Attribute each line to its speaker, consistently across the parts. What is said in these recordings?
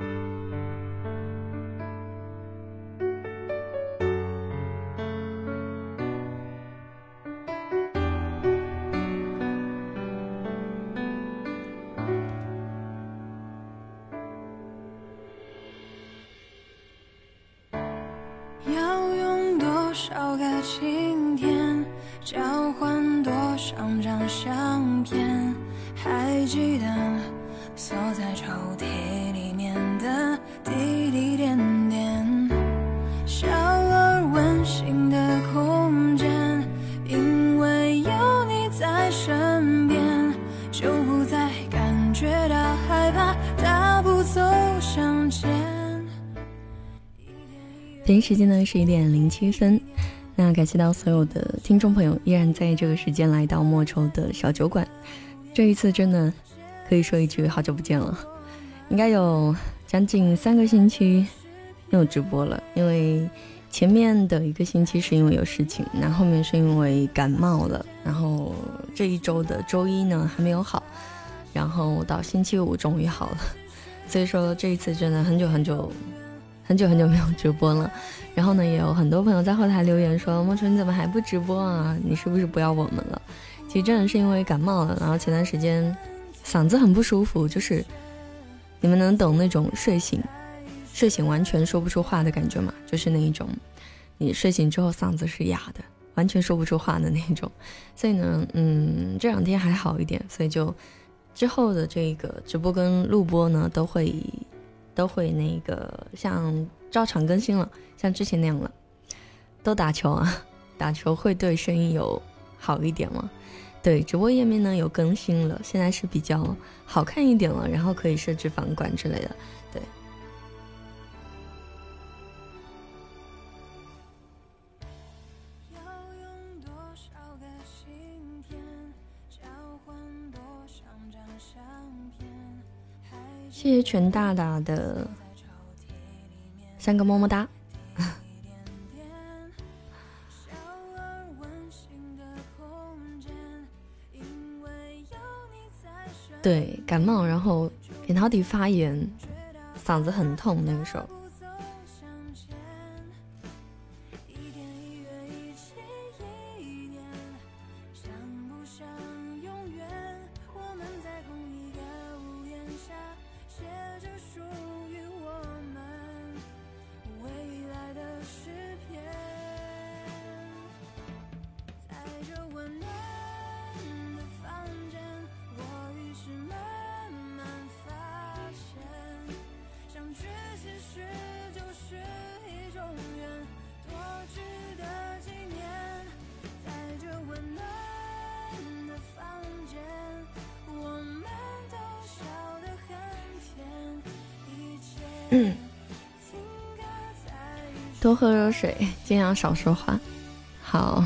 Speaker 1: 要
Speaker 2: 北京时间呢是一点零七分，那感谢到所有的听众朋友依然在这个时间来到莫愁的小酒馆。这一次真的可以说一句好久不见了，应该有将近三个星期没有直播了，因为前面的一个星期是因为有事情，那后面是因为感冒了，然后这一周的周一呢还没有好，然后到星期五终于好了，所以说这一次真的很久很久。很久很久没有直播了，然后呢，也有很多朋友在后台留言说：“莫春你怎么还不直播啊？你是不是不要我们了？”其实真的是因为感冒了，然后前段时间嗓子很不舒服，就是你们能懂那种睡醒睡醒完全说不出话的感觉吗？就是那一种你睡醒之后嗓子是哑的，完全说不出话的那种。所以呢，嗯，这两天还好一点，所以就之后的这个直播跟录播呢都会。都会那个像照常更新了，像之前那样了。都打球啊，打球会对声音有好一点吗？对，直播页面呢有更新了，现在是比较好看一点了，然后可以设置房管之类的。谢谢全大大的三个么么哒。对，感冒，然后扁桃体发炎，嗓子很痛，那个时候。嗯多喝热水，尽量少说话。好。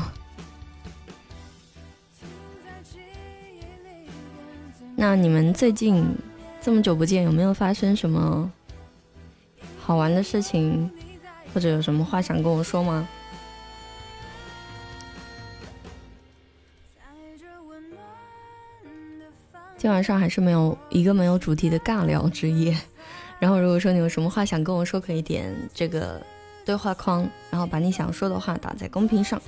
Speaker 2: 那你们最近这么久不见，有没有发生什么好玩的事情，或者有什么话想跟我说吗？今晚上还是没有一个没有主题的尬聊之夜。然后，如果说你有什么话想跟我说，可以点这个对话框，然后把你想说的话打在公屏上。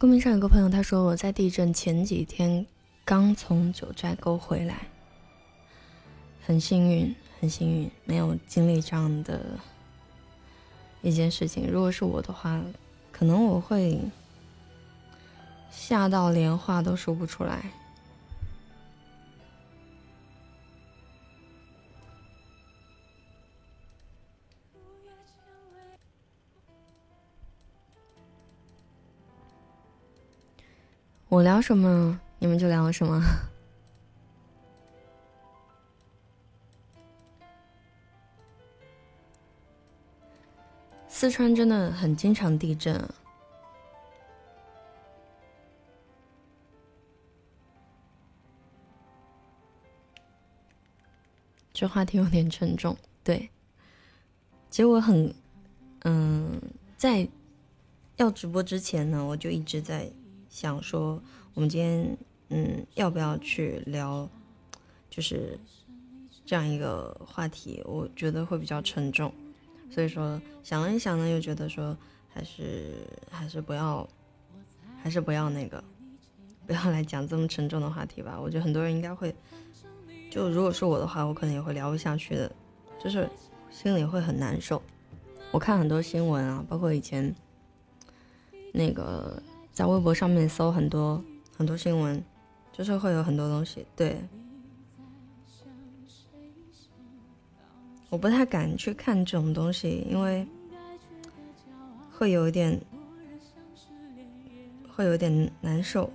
Speaker 2: 公屏上有个朋友，他说我在地震前几天刚从九寨沟回来，很幸运，很幸运，没有经历这样的。一件事情，如果是我的话，可能我会吓到连话都说不出来。我聊什么，你们就聊什么。四川真的很经常地震。这话题有点沉重，对。其实我很，嗯，在要直播之前呢，我就一直在。想说，我们今天嗯，要不要去聊，就是这样一个话题？我觉得会比较沉重，所以说想了一想呢，又觉得说还是还是不要，还是不要那个，不要来讲这么沉重的话题吧。我觉得很多人应该会，就如果是我的话，我可能也会聊不下去的，就是心里会很难受。我看很多新闻啊，包括以前那个。在微博上面搜很多很多新闻，就是会有很多东西。对，我不太敢去看这种东西，因为会有一点，会有点难受。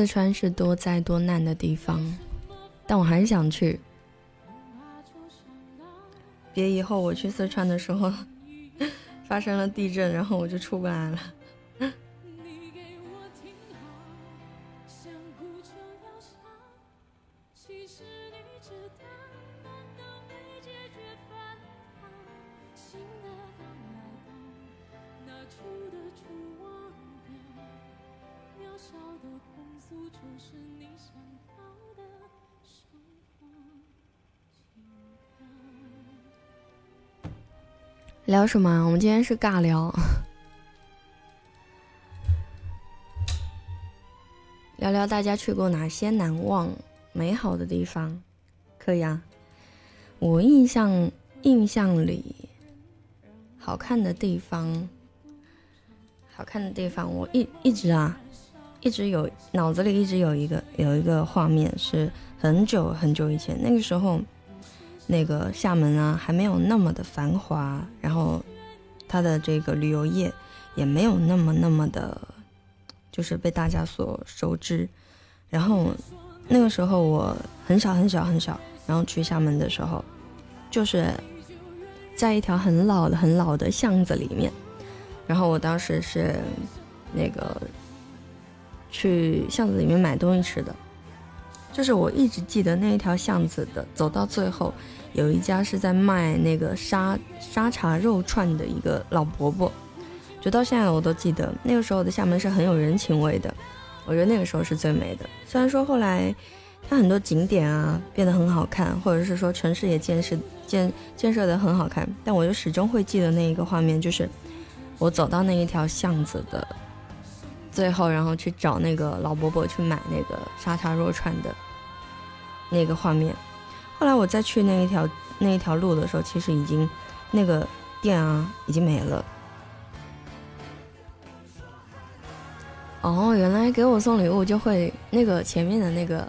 Speaker 2: 四川是多灾多难的地方，但我还是想去。别以后我去四川的时候 发生了地震，然后我就出不来了。聊什么？我们今天是尬聊，聊聊大家去过哪些难忘、美好的地方，可以啊。我印象印象里好看的地方，好看的地方，我一一直啊，一直有脑子里一直有一个有一个画面，是很久很久以前那个时候。那个厦门啊，还没有那么的繁华，然后它的这个旅游业也没有那么那么的，就是被大家所熟知。然后那个时候我很小很小很小，然后去厦门的时候，就是在一条很老的很老的巷子里面。然后我当时是那个去巷子里面买东西吃的，就是我一直记得那一条巷子的，走到最后。有一家是在卖那个沙沙茶肉串的一个老伯伯，直到现在我都记得那个时候的厦门是很有人情味的，我觉得那个时候是最美的。虽然说后来它很多景点啊变得很好看，或者是说城市也建设建建设的很好看，但我就始终会记得那一个画面，就是我走到那一条巷子的最后，然后去找那个老伯伯去买那个沙茶肉串的那个画面。后来我再去那一条那一条路的时候，其实已经那个店啊已经没了。哦，原来给我送礼物就会那个前面的那个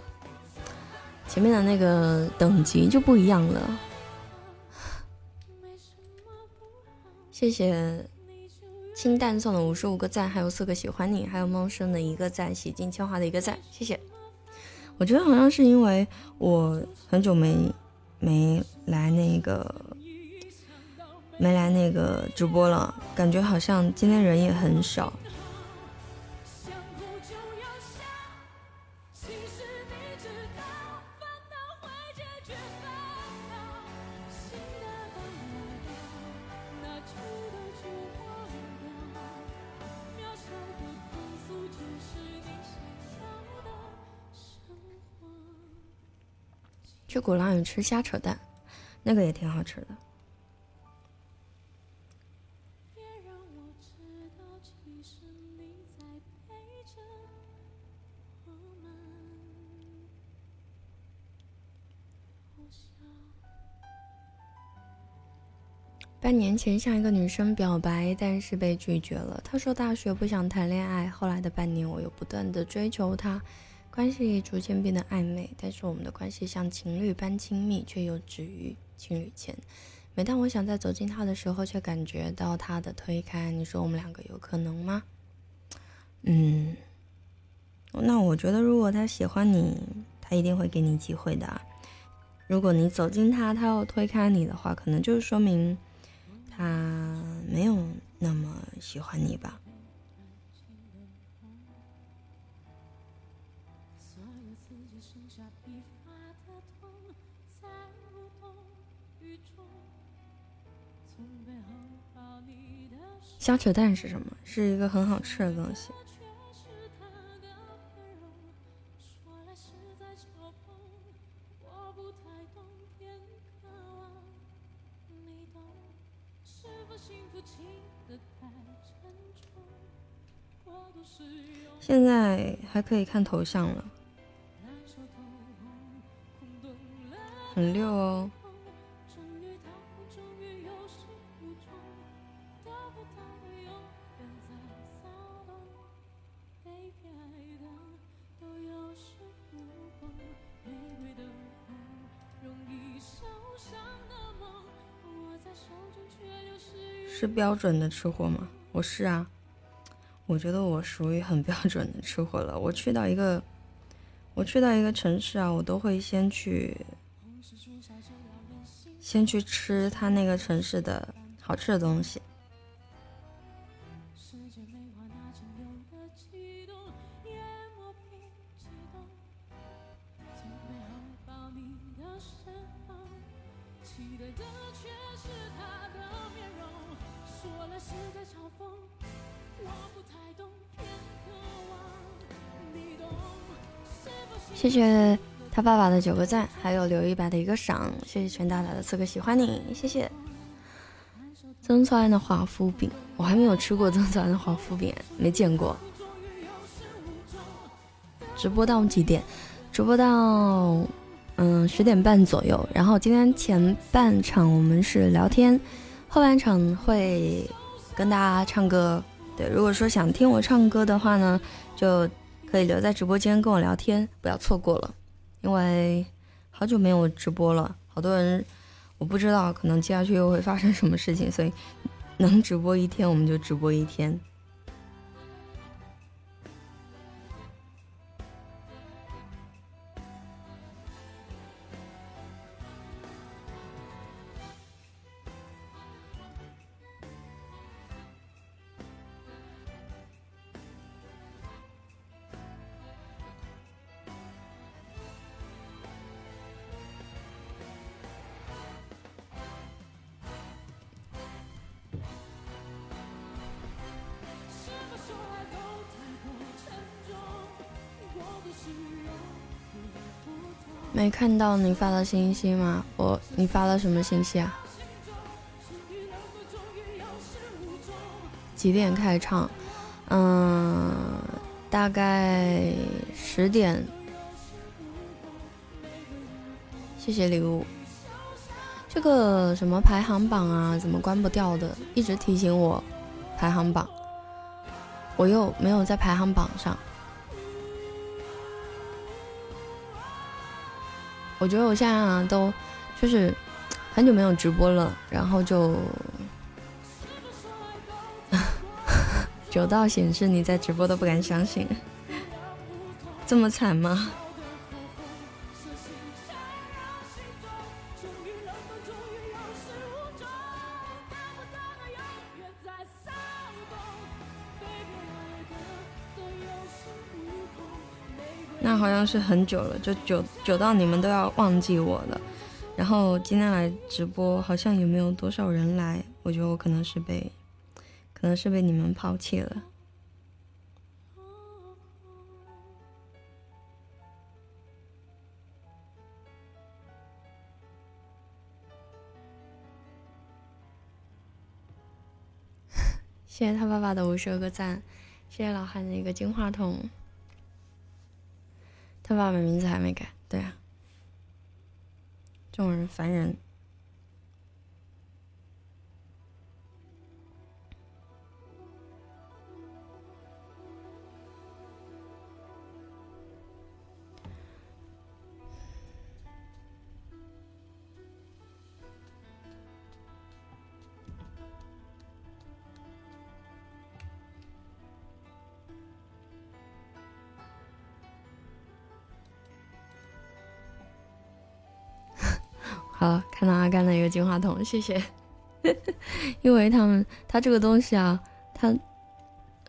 Speaker 2: 前面的那个等级就不一样了。谢谢清淡送的五十五个赞，还有四个喜欢你，还有梦生的一个赞，洗尽铅华的一个赞，谢谢。我觉得好像是因为我很久没没来那个没来那个直播了，感觉好像今天人也很少。去鼓浪屿吃虾扯蛋，那个也挺好吃的。半年前向一个女生表白，但是被拒绝了。她说大学不想谈恋爱。后来的半年，我又不断的追求她，关系逐渐变得暧昧。但是我们的关系像情侣般亲密，却又止于情侣间。每当我想再走近他的时候，却感觉到他的推开。你说我们两个有可能吗？嗯，那我觉得如果他喜欢你，他一定会给你机会的。如果你走近他，他又推开你的话，可能就是说明。他没有那么喜欢你吧？瞎扯淡是什么？是一个很好吃的东西。现在还可以看头像了，很溜哦。是标准的吃货吗？我是啊。我觉得我属于很标准的吃货了。我去到一个，我去到一个城市啊，我都会先去，先去吃他那个城市的好吃的东西。谢谢他爸爸的九个赞，还有刘一白的一个赏，谢谢全大大的四个喜欢你，谢谢。曾川的华夫饼，我还没有吃过曾川的华夫饼，没见过。直播到几点？直播到嗯十点半左右。然后今天前半场我们是聊天，后半场会跟大家唱歌。对，如果说想听我唱歌的话呢，就。可以留在直播间跟我聊天，不要错过了，因为好久没有直播了，好多人我不知道，可能接下去又会发生什么事情，所以能直播一天我们就直播一天。没看到你发的信息吗？我，你发了什么信息啊？几点开唱？嗯，大概十点。谢谢礼物。这个什么排行榜啊，怎么关不掉的？一直提醒我排行榜，我又没有在排行榜上。我觉得我现在啊，都就是很久没有直播了，然后就 久到显示你在直播都不敢相信，这么惨吗？是很久了，就久久到你们都要忘记我了。然后今天来直播，好像也没有多少人来，我觉得我可能是被，可能是被你们抛弃了。谢谢他爸爸的五十二个赞，谢谢老汉的一个金话筒。他爸爸名字还没改，对啊，这种人烦人。好，看到阿甘的一个金话筒，谢谢。因为他们，他这个东西啊，他，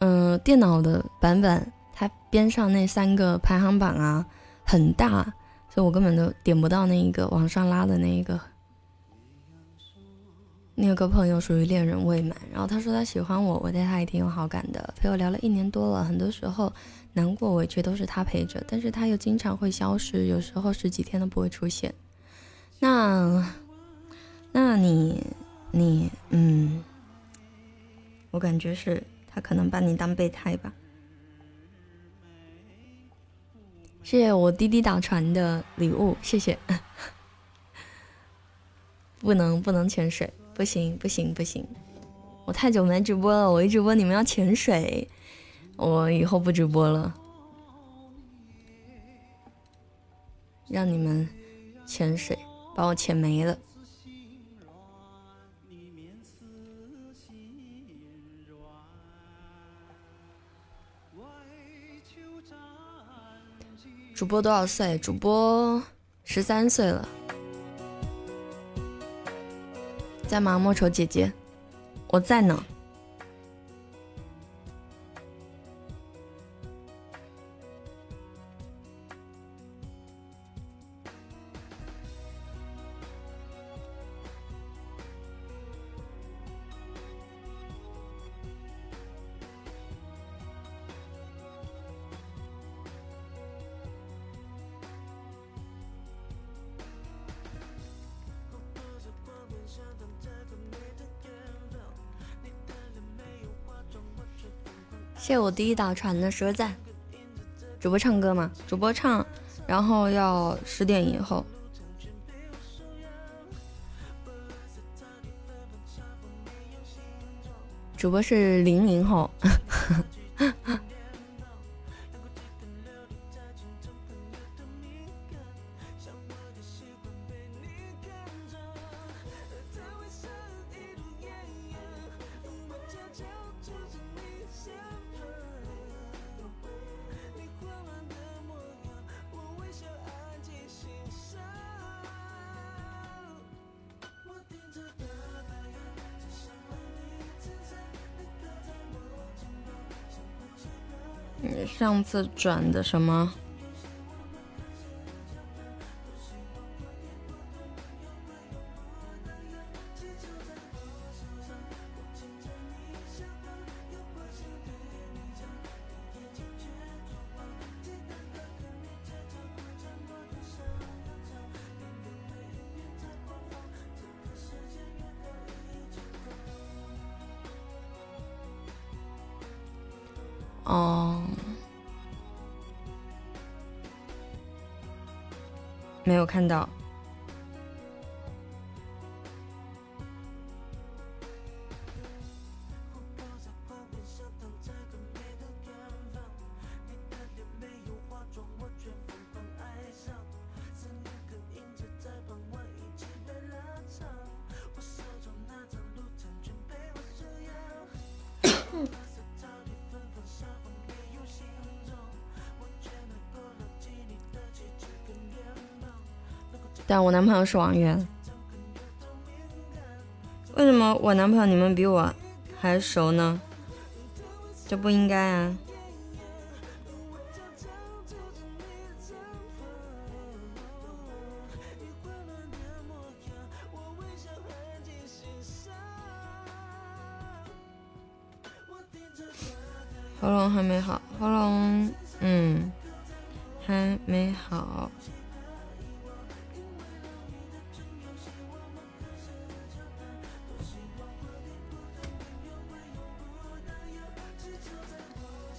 Speaker 2: 嗯，电脑的版本，它边上那三个排行榜啊很大，所以我根本都点不到那一个往上拉的那一个。那个朋友属于恋人未满，然后他说他喜欢我，我对他也挺有好感的，陪我聊了一年多了，很多时候难过委屈都是他陪着，但是他又经常会消失，有时候十几天都不会出现。那，那你，你，嗯，我感觉是他可能把你当备胎吧。谢谢我滴滴打船的礼物，谢谢。不能不能潜水，不行不行不行，我太久没直播了，我一直播你们要潜水，我以后不直播了，让你们潜水。把我钱没了。主播多少岁？主播十三岁了。在吗，莫愁姐姐？我在呢。谢我第一打船的十个赞。主播唱歌吗？主播唱，然后要十点以后。主播是零零后。上次转的什么？哦没有看到。但我男朋友是王源，为什么我男朋友你们比我还熟呢？这不应该啊！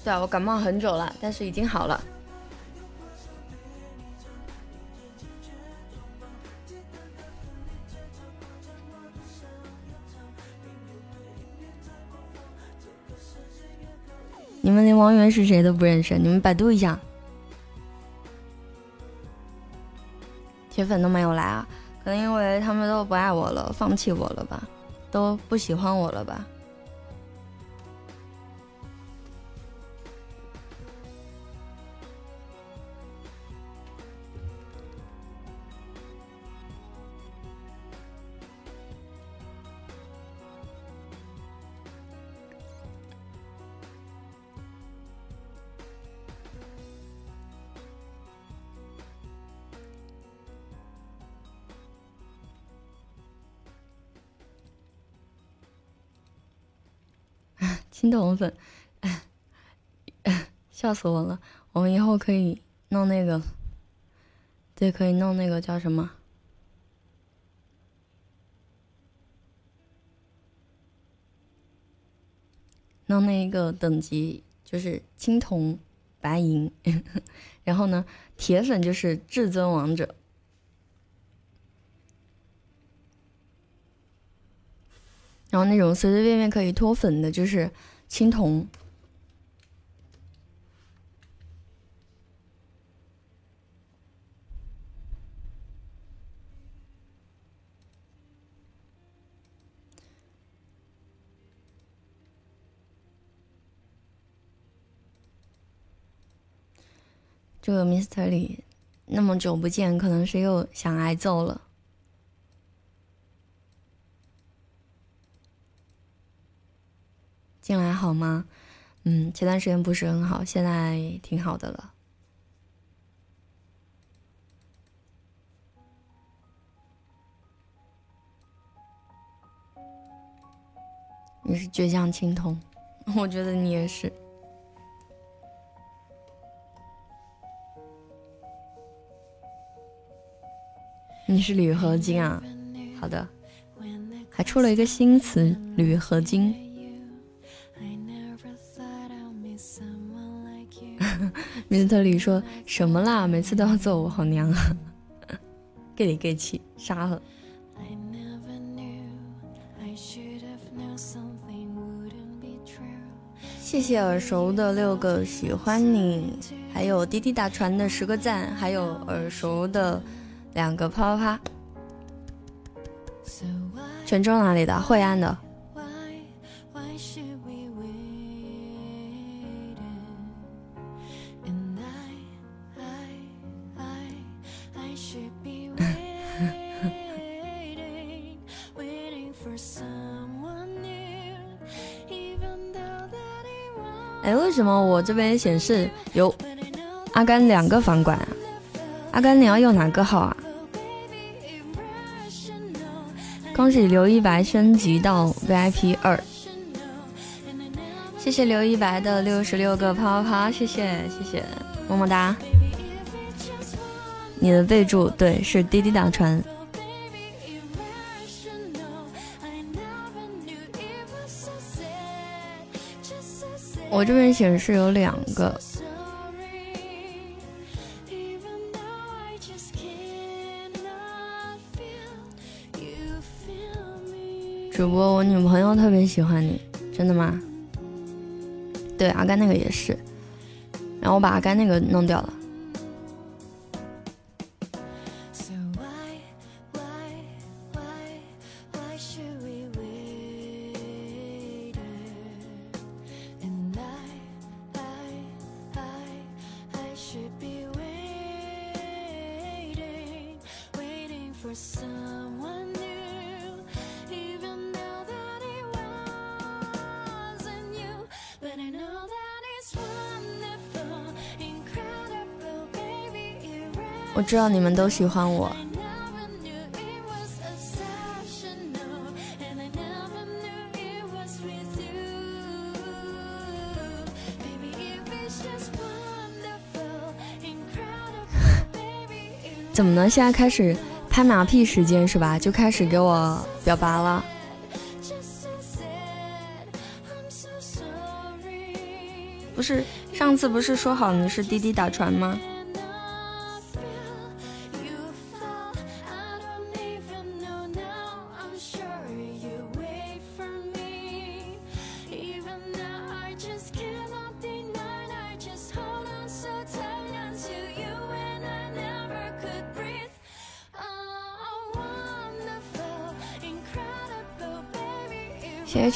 Speaker 3: 对啊，我感冒很久了，但是已经好了。你们连王源是谁都不认识，你们百度一下。铁粉都没有来啊，可能因为他们都不爱我了，放弃我了吧，都不喜欢我了吧。心动粉，笑死我了！我们以后可以弄那个，对，可以弄那个叫什么？弄那一个等级就是青铜、白银，然后呢，铁粉就是至尊王者。然后那种随随便便可以脱粉的，就是青铜。这个 Mister 里那么久不见，可能是又想挨揍了。进来好吗？嗯，前段时间不是很好，现在挺好的了。你是倔强青铜，我觉得你也是。你是铝合金啊？好的，还出了一个新词——铝合金。米特里说什么啦？每次都要揍我，好娘啊！给你给气，杀了。谢谢耳熟的六个喜欢你，还有滴滴打船的十个赞，还有耳熟的两个啪啪啪。泉州哪里的？惠安的。我这边显示有阿甘两个房管啊？阿甘，你要用哪个号啊？恭喜刘一白升级到 VIP 二，谢谢刘一白的六十六个啪啪啪，谢谢谢谢，么么哒。你的备注对，是滴滴打船。我这边显示有两个主播，我女朋友特别喜欢你，真的吗？对，阿甘那个也是，然后我把阿甘那个弄掉了。知道你们都喜欢我。怎么呢？现在开始拍马屁时间是吧？就开始给我表白了。不是上次不是说好你是滴滴打船吗？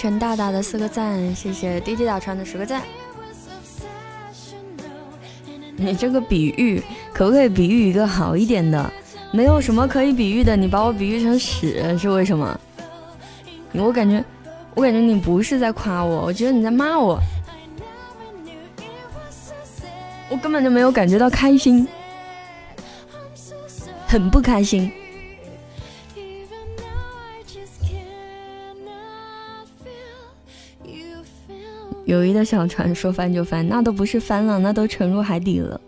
Speaker 3: 陈大大的四个赞，谢谢滴滴打船的十个赞。你这个比喻可不可以比喻一个好一点的？没有什么可以比喻的，你把我比喻成屎是为什么？我感觉，我感觉你不是在夸我，我觉得你在骂我。我根本就没有感觉到开心，很不开心。友谊的小船说翻就翻，那都不是翻了，那都沉入海底了。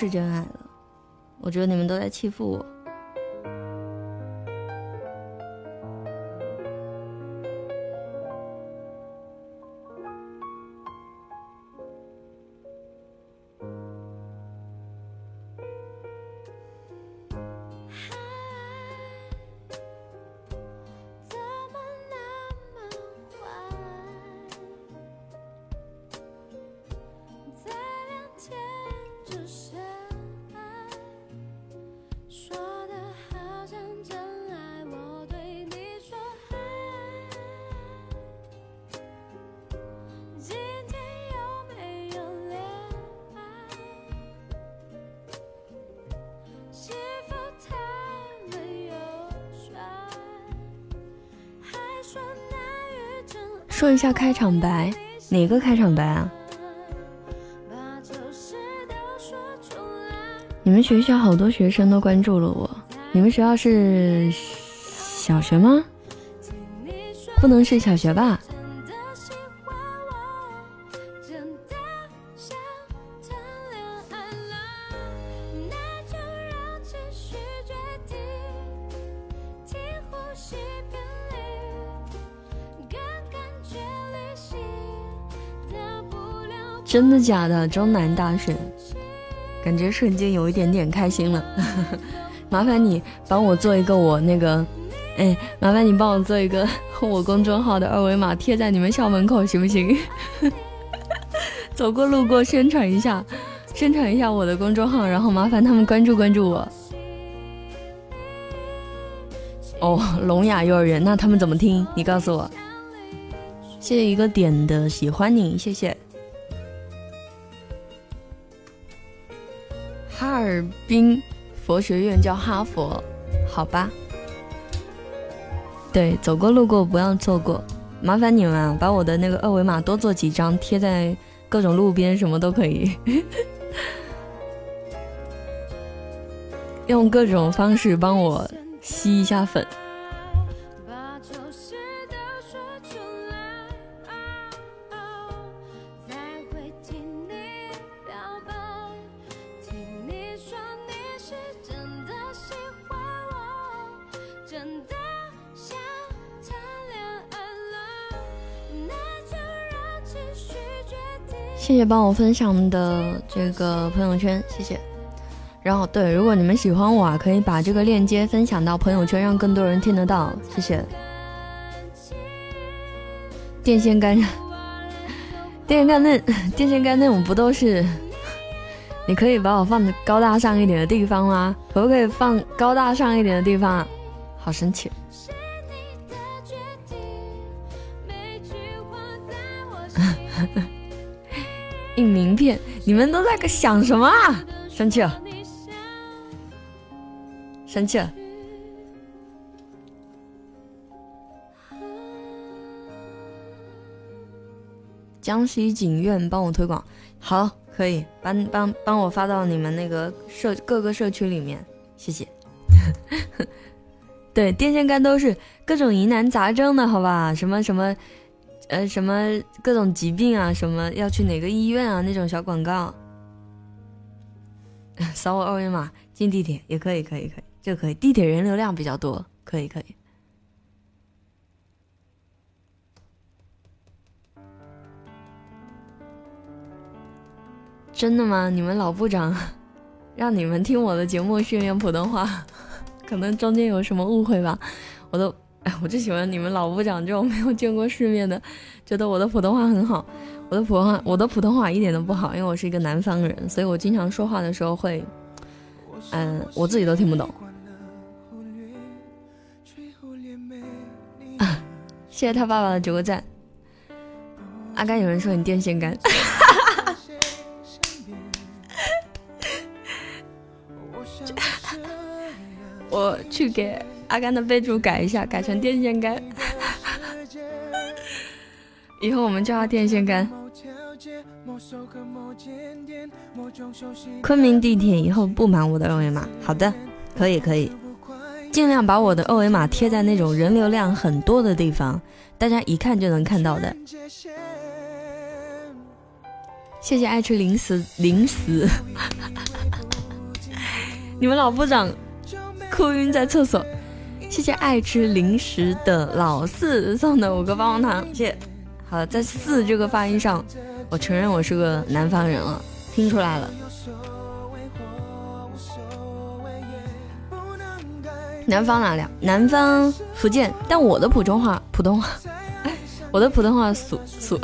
Speaker 3: 是真爱了，我觉得你们都在欺负我。说一下开场白，哪个开场白啊？你们学校好多学生都关注了我。你们学校是小学吗？不能是小学吧？真的假的？中南大学，感觉瞬间有一点点开心了。麻烦你帮我做一个我那个，哎，麻烦你帮我做一个 我公众号的二维码贴在你们校门口，行不行？走过路过宣传一下，宣传一下我的公众号，然后麻烦他们关注关注我。哦，聋哑幼儿园，那他们怎么听？你告诉我。谢谢一个点的喜欢你，谢谢。宾佛学院叫哈佛，好吧。对，走过路过不要错过，麻烦你们，把我的那个二维码多做几张，贴在各种路边，什么都可以，用各种方式帮我吸一下粉。帮我分享的这个朋友圈，谢谢。然后对，如果你们喜欢我啊，可以把这个链接分享到朋友圈，让更多人听得到，谢谢。电线杆上，电线杆那电线杆那种不都是？你可以把我放的高大上一点的地方吗？可不可以放高大上一点的地方？好生气。印名片，你们都在个想什么啊？生气了，生气了。江西景苑帮我推广，好，可以帮帮帮我发到你们那个社各个社区里面，
Speaker 2: 谢谢。对，电线杆都是各种疑难杂症的，好吧？什么什么，呃，什么各种疾病啊，什么要去哪个医院啊，那种小广告。扫我二维码进地铁也可以，可以，可以，这个可以。地铁人流量比较多，可以，可以。真的吗？你们老部长让你们听我的节目训练普通话，可能中间有什么误会吧？我都哎，我就喜欢你们老部长这种没有见过世面的，觉得我的普通话很好。我的普通话，我的普通话一点都不好，因为我是一个南方人，所以我经常说话的时候会，嗯，我自己都听不懂。谢谢他爸爸的九个赞。阿甘，有人说你电线杆。我去给阿甘的备注改一下，改成电线杆。以后我们叫他电线杆。昆明地铁以后不满我的二维码，好的，可以可以，尽量把我的二维码贴在那种人流量很多的地方，大家一看就能看到的。谢谢爱吃零食零食，你们老部长哭晕在厕所。谢谢爱吃零食的老四送的五个棒棒糖，谢谢。好，在四这个发音上。我承认我是个南方人了，听出来了。南方哪里？南方福建。但我的普通话，普通话，我的普通话俗俗。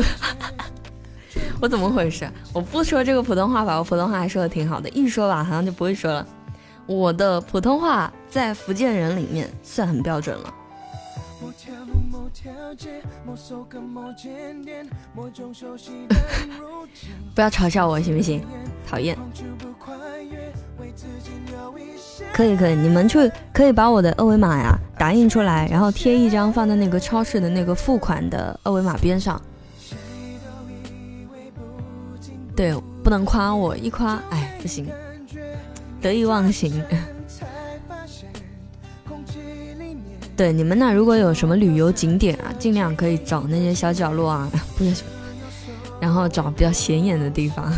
Speaker 2: 我怎么回事？我不说这个普通话吧，我普通话还说的挺好的，一说吧好像就不会说了。我的普通话在福建人里面算很标准了。不要嘲笑我行不行？讨厌。可以可以，你们去可以把我的二维码呀打印出来，然后贴一张放在那个超市的那个付款的二维码边上。对，不能夸我，一夸哎不行，得意忘形。对你们那如果有什么旅游景点啊，尽量可以找那些小角落啊，不是，然后找比较显眼的地方，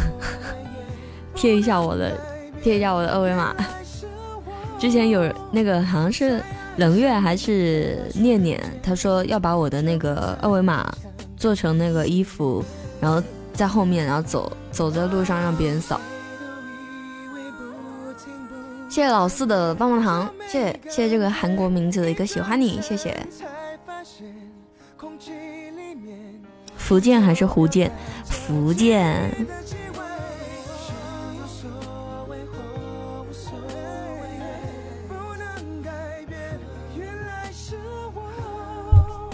Speaker 2: 贴一下我的，贴一下我的二维码。之前有那个好像是冷月还是念念，他说要把我的那个二维码做成那个衣服，然后在后面，然后走走在路上让别人扫。谢谢老四的棒棒糖，谢谢谢谢这个韩国名字的一个喜欢你，谢谢。福建还是福建？福建。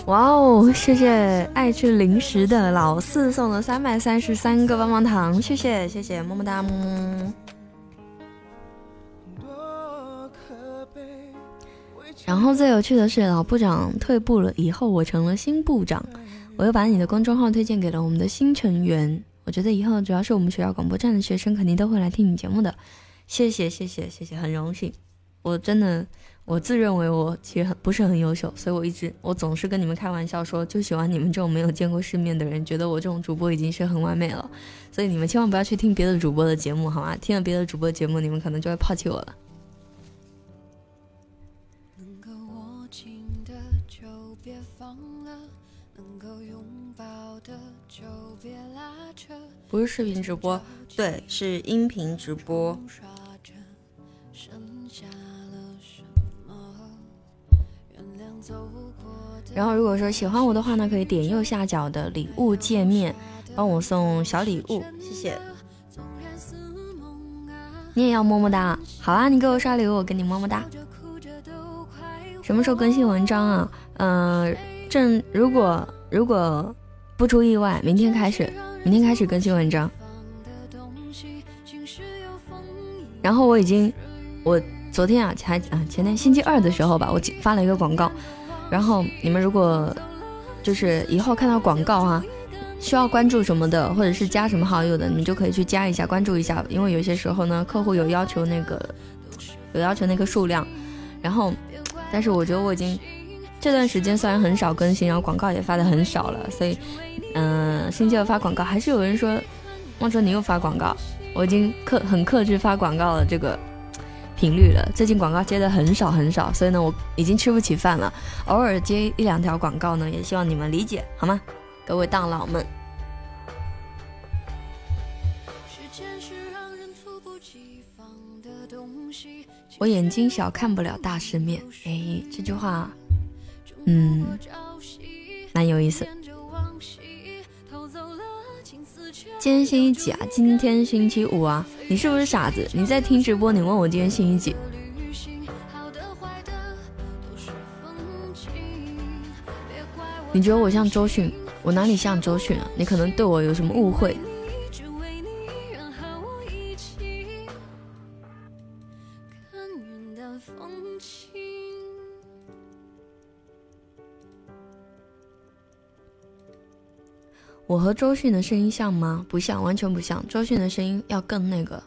Speaker 2: 哇哦，谢谢爱吃零食的老四送了三百三十三个棒棒糖，谢谢谢谢，么么哒么。然后最有趣的是，老部长退步了以后，我成了新部长，我又把你的公众号推荐给了我们的新成员。我觉得以后只要是我们学校广播站的学生，肯定都会来听你节目的。谢谢谢谢谢谢，很荣幸。我真的，我自认为我其实很不是很优秀，所以我一直我总是跟你们开玩笑说，就喜欢你们这种没有见过世面的人，觉得我这种主播已经是很完美了。所以你们千万不要去听别的主播的节目，好吗？听了别的主播节目，你们可能就会抛弃我了。不是视频直播，对，是音频直播。然后，如果说喜欢我的话呢，可以点右下角的礼物界面，帮我送小礼物，谢谢。你也要么么哒？好啊，你给我刷礼物，我给你么么哒。什么时候更新文章啊？嗯，正如果如果不出意外，明天开始。明天开始更新文章，然后我已经，我昨天啊，前啊前天星期二的时候吧，我发了一个广告，然后你们如果就是以后看到广告啊，需要关注什么的，或者是加什么好友的，你们就可以去加一下，关注一下，因为有些时候呢，客户有要求那个有要求那个数量，然后，但是我觉得我已经这段时间虽然很少更新，然后广告也发的很少了，所以，嗯，星期二发广告还是有人说，汪哲你又发广告，我已经克很克制发广告的这个频率了，最近广告接的很少很少，所以呢，我已经吃不起饭了，偶尔接一两条广告呢，也希望你们理解好吗，各位大佬们。我眼睛小，看不了大世面。哎，这句话，嗯，蛮有意思。今天星期几啊？今天星期五啊？你是不是傻子？你在听直播，你问我今天星期几？你觉得我像周迅？我哪里像周迅啊？你可能对我有什么误会？我和周迅的声音像吗？不像，完全不像。周迅的声音要更那个。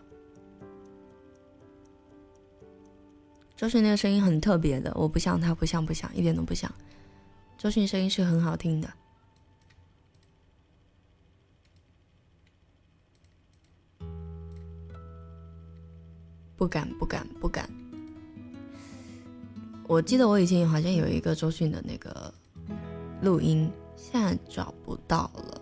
Speaker 2: 周迅那个声音很特别的，我不像他，不像不像，一点都不像。周迅声音是很好听的。不敢，不敢，不敢。我记得我以前好像有一个周迅的那个录音，现在找不到了。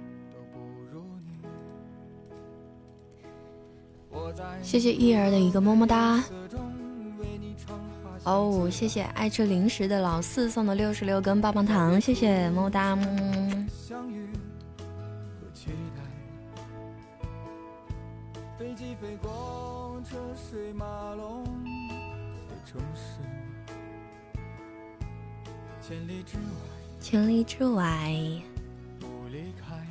Speaker 2: 谢谢一儿的一个么么哒。哦，谢谢爱吃零食的老四送的六十六根棒棒糖，谢谢么么哒。飞过车水马龙的城市，千里之外，千里之外，不离开。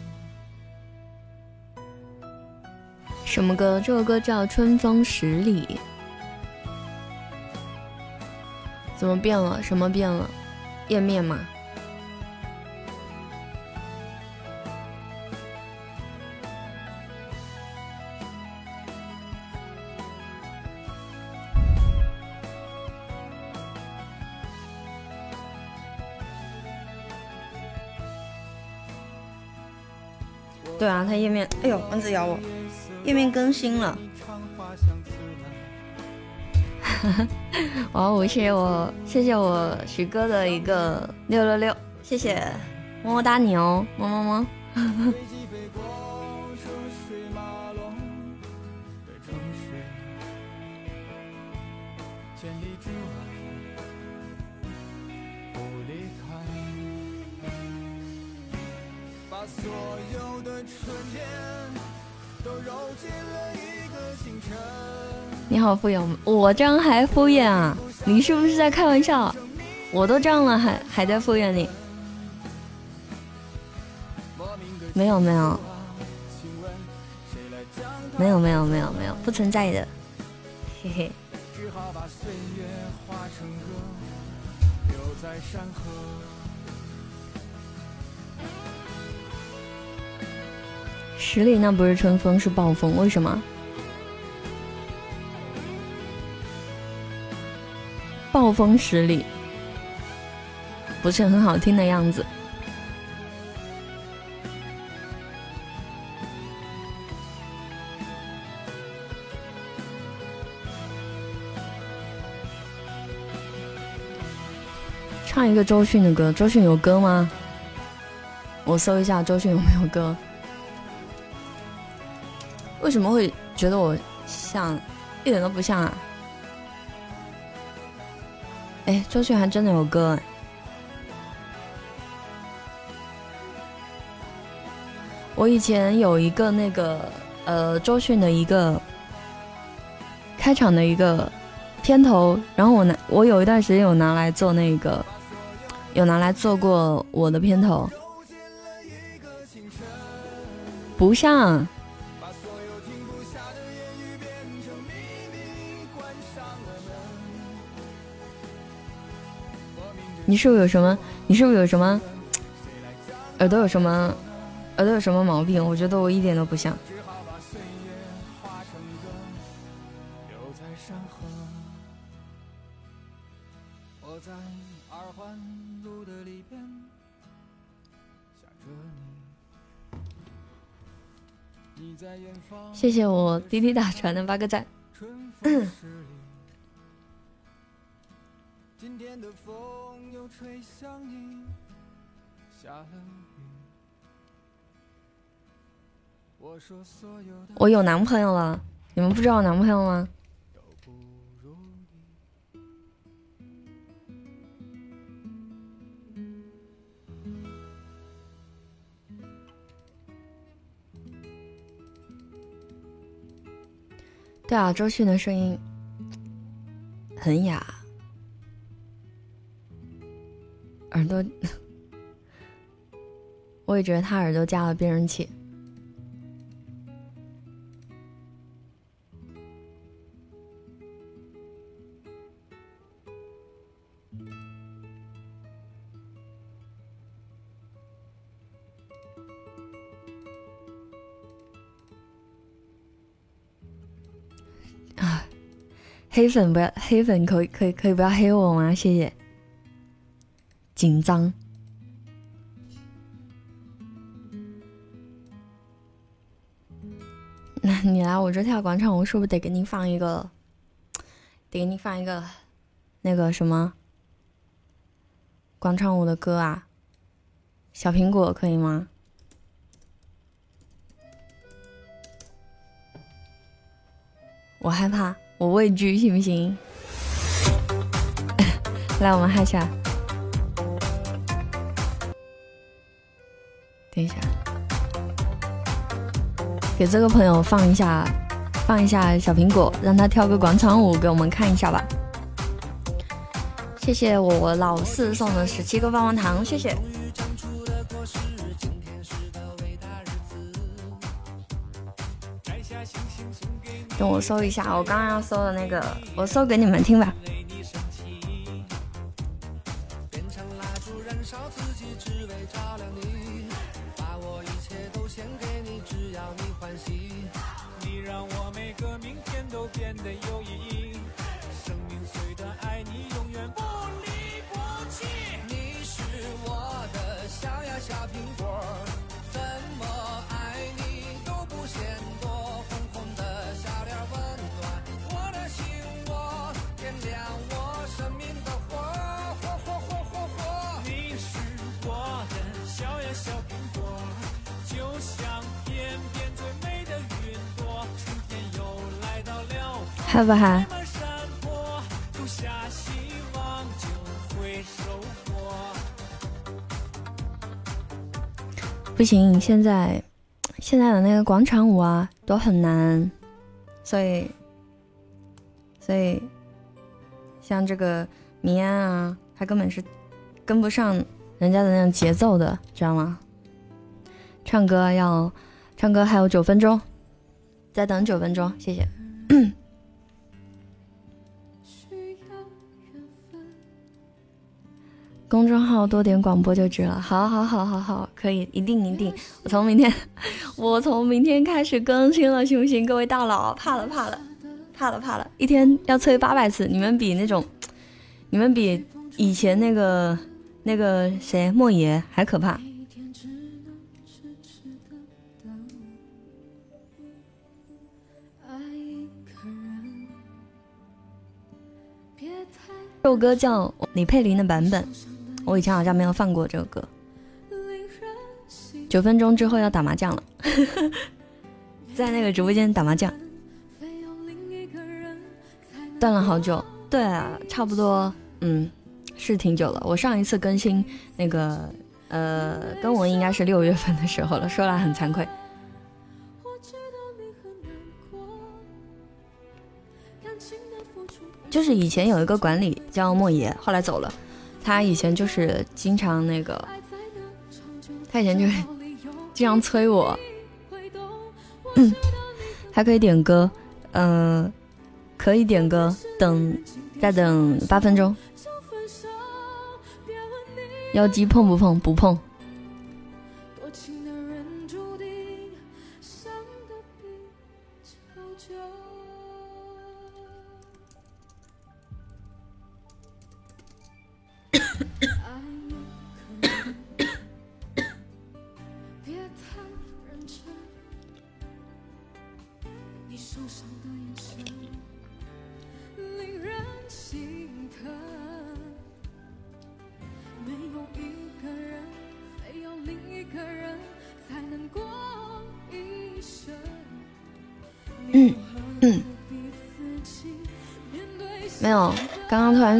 Speaker 2: 什么歌？这首歌叫《春风十里》。怎么变了？什么变了？页面吗？对啊，它页面，哎呦，蚊子咬我，页面更新了。哇哦，谢谢我，谢谢我徐哥的一个六六六，谢谢，么么哒你哦，么么么。好敷衍我这样还敷衍啊？你是不是在开玩笑？我都这样了，还还在敷衍你？没有没有，没有没有没有没有，不存在的，嘿嘿。十里那不是春风，是暴风，为什么？暴风十里。不是很好听的样子。唱一个周迅的歌周迅有歌吗？我搜一下周迅有没有歌。为什么会觉得我像一点都不像啊？哎，周迅还真的有歌哎。我以前有一个那个呃周迅的一个开场的一个片头，然后我拿我有一段时间有拿来做那个，有拿来做过我的片头，不像。你是不是有什么？你是不是有什么耳朵有什么耳朵有什么毛病？我觉得我一点都不像。谢谢我滴滴打船的八个赞。我有男朋友了，你们不知道我男朋友吗？对啊，周迅的声音很哑，耳朵，我也觉得他耳朵加了变声器。黑粉不要，黑粉可以可以可以不要黑我吗？谢谢。紧张。那你来我这跳广场舞，是不是得给你放一个？得给你放一个那个什么广场舞的歌啊？小苹果可以吗？我害怕。我畏惧，行不行？来，我们嗨起来！等一下，给这个朋友放一下，放一下小苹果，让他跳个广场舞给我们看一下吧。谢谢我老四送的十七个棒棒糖，谢谢。等我搜一下，我刚刚要搜的那个，我搜给你们听吧。嗨不嗨？不行，现在现在的那个广场舞啊都很难，所以所以像这个米安啊，他根本是跟不上人家的那种节奏的，知道吗？唱歌要唱歌还有九分钟，再等九分钟，谢谢。公众号多点广播就值了。好，好，好，好，好，可以，一定，一定。我从明天，我从明天开始更新了，行不行？各位大佬，怕了，怕了，怕了，怕了，一天要催八百次，你们比那种，你们比以前那个那个谁莫言还可怕。这首歌叫李佩玲的版本。我以前好像没有放过这个歌。九分钟之后要打麻将了，在那个直播间打麻将。断了好久，对啊，差不多，嗯，是挺久了。我上一次更新那个，呃，跟我应该是六月份的时候了，说来很惭愧。就是以前有一个管理叫莫爷，后来走了。他以前就是经常那个，他以前就是。经常催我，还可以点歌，嗯，可以点歌，等再等八分钟。妖姬碰不碰？不碰。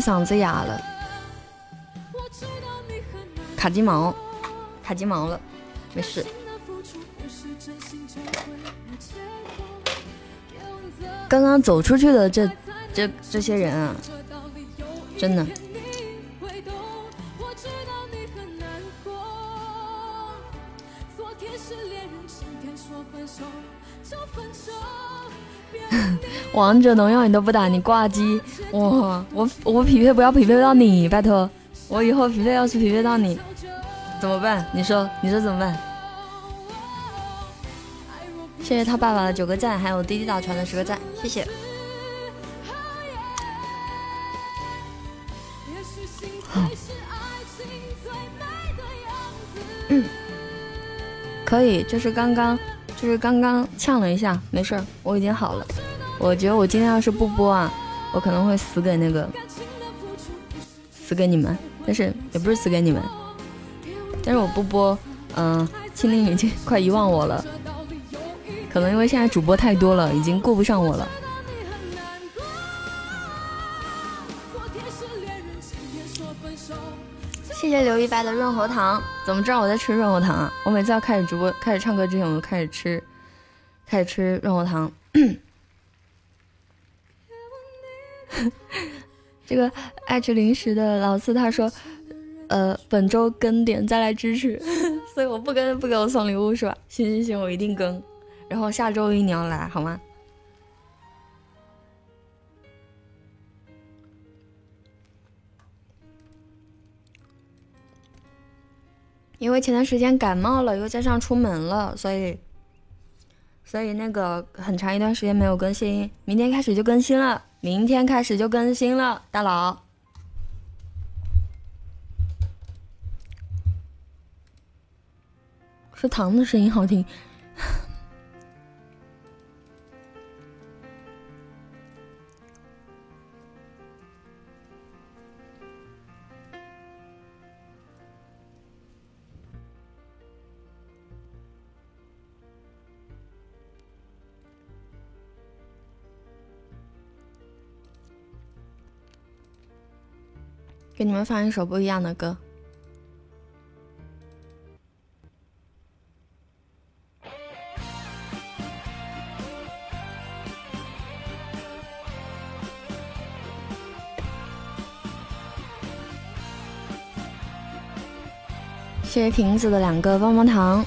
Speaker 2: 嗓子哑了，卡鸡毛，卡鸡毛了，没事。刚刚走出去的这这这些人啊，真的。王者荣耀你都不打，你挂机。哇，我我匹配不要匹配到你，拜托，我以后匹配要是匹配到你，怎么办？你说，你说怎么办？谢谢他爸爸的九个赞，还有滴滴打船的十个赞，谢谢。嗯，可以，就是刚刚，就是刚刚呛了一下，没事儿，我已经好了。我觉得我今天要是不播啊。我可能会死给那个，死给你们，但是也不是死给你们，但是我不播，嗯，青灵已经快遗忘我了，可能因为现在主播太多了，已经顾不上我了。谢谢刘一白的润喉糖，怎么知道我在吃润喉糖啊？我每次要开始直播、开始唱歌之前，我就开始吃，开始吃润喉糖。这个爱吃零食的老四他说，呃，本周更点再来支持，所以我不更不给我送礼物是吧？行行行，我一定更。然后下周一你要来好吗？因为前段时间感冒了，又加上出门了，所以所以那个很长一段时间没有更新，明天开始就更新了。明天开始就更新了，大佬。是糖的声音好听。给你们放一首不一样的歌。谢谢瓶子的两个棒棒糖，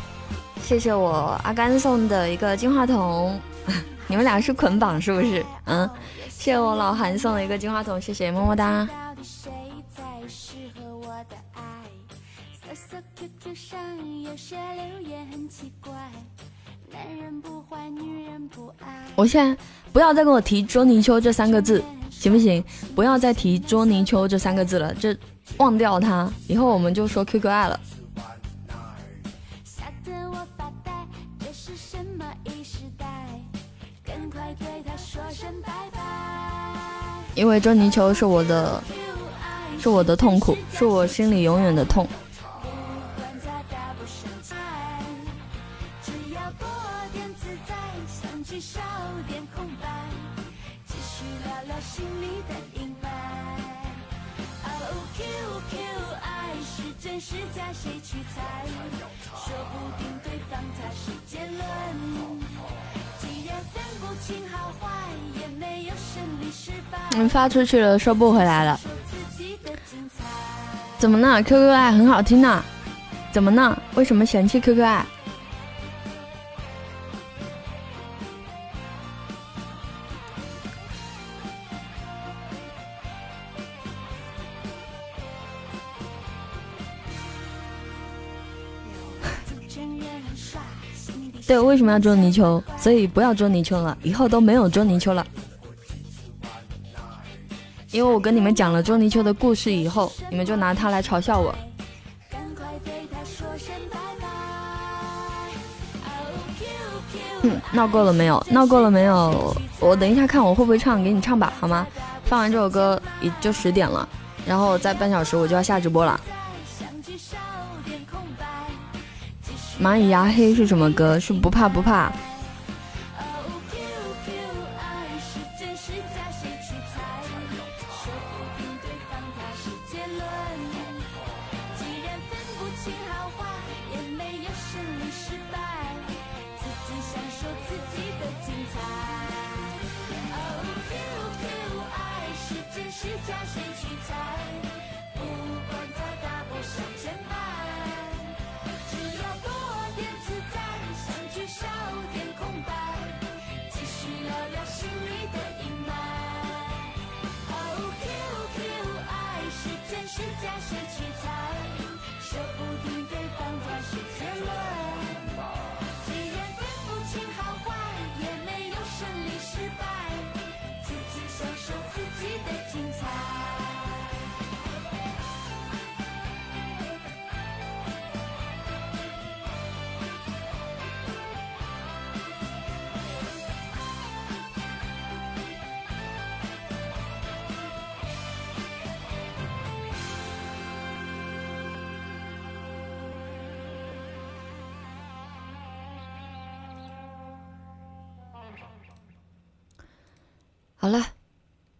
Speaker 2: 谢谢我阿甘送的一个金话筒，你们俩是捆绑是不是？嗯，谢谢我老韩送的一个金话筒，谢谢么么哒。我现在不要再跟我提捉泥鳅这三个字，行不行？不要再提捉泥鳅这三个字了，这忘掉它，以后我们就说 QQ 爱了。因为捉泥鳅是我的。
Speaker 4: 是我的痛苦，是我心里永远的痛。谁去猜说不定对方才是结论既然分不清好坏也没有胜利失败嗯发出去了收不回来了。怎么呢？Qq 爱很好听呢。怎么呢？为什么嫌弃 qq 爱？对，为什么要捉泥鳅？所以不要捉泥鳅了，以后都没有捉泥鳅了。因为我跟你们讲了捉泥鳅的故事以后，你们就拿它来嘲笑我。嗯，闹够了没有？闹够了没有？我等一下看我会不会唱，给你唱吧，好吗？放完这首歌也就十点了，然后再半小时我就要下直播了。蚂蚁牙黑是什么歌？是不怕不怕。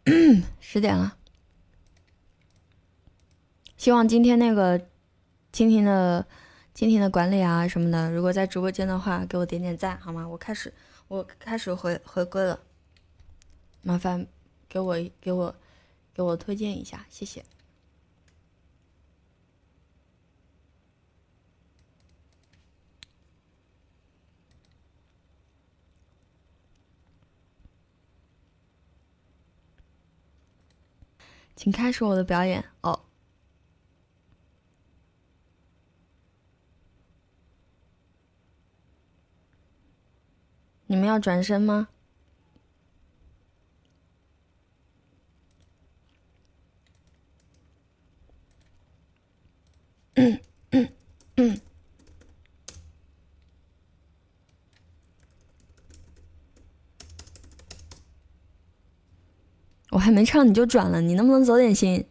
Speaker 4: 十点了。希望今天那个蜻蜓的蜻蜓的管理啊什么的，如果在直播间的话，给我点点赞好吗？我开始我开始回回归了，麻烦给我给我给我推荐一下，谢谢。请开始我的表演哦！你们要转身吗？嗯嗯。还没唱你就转了，你能不能走点心？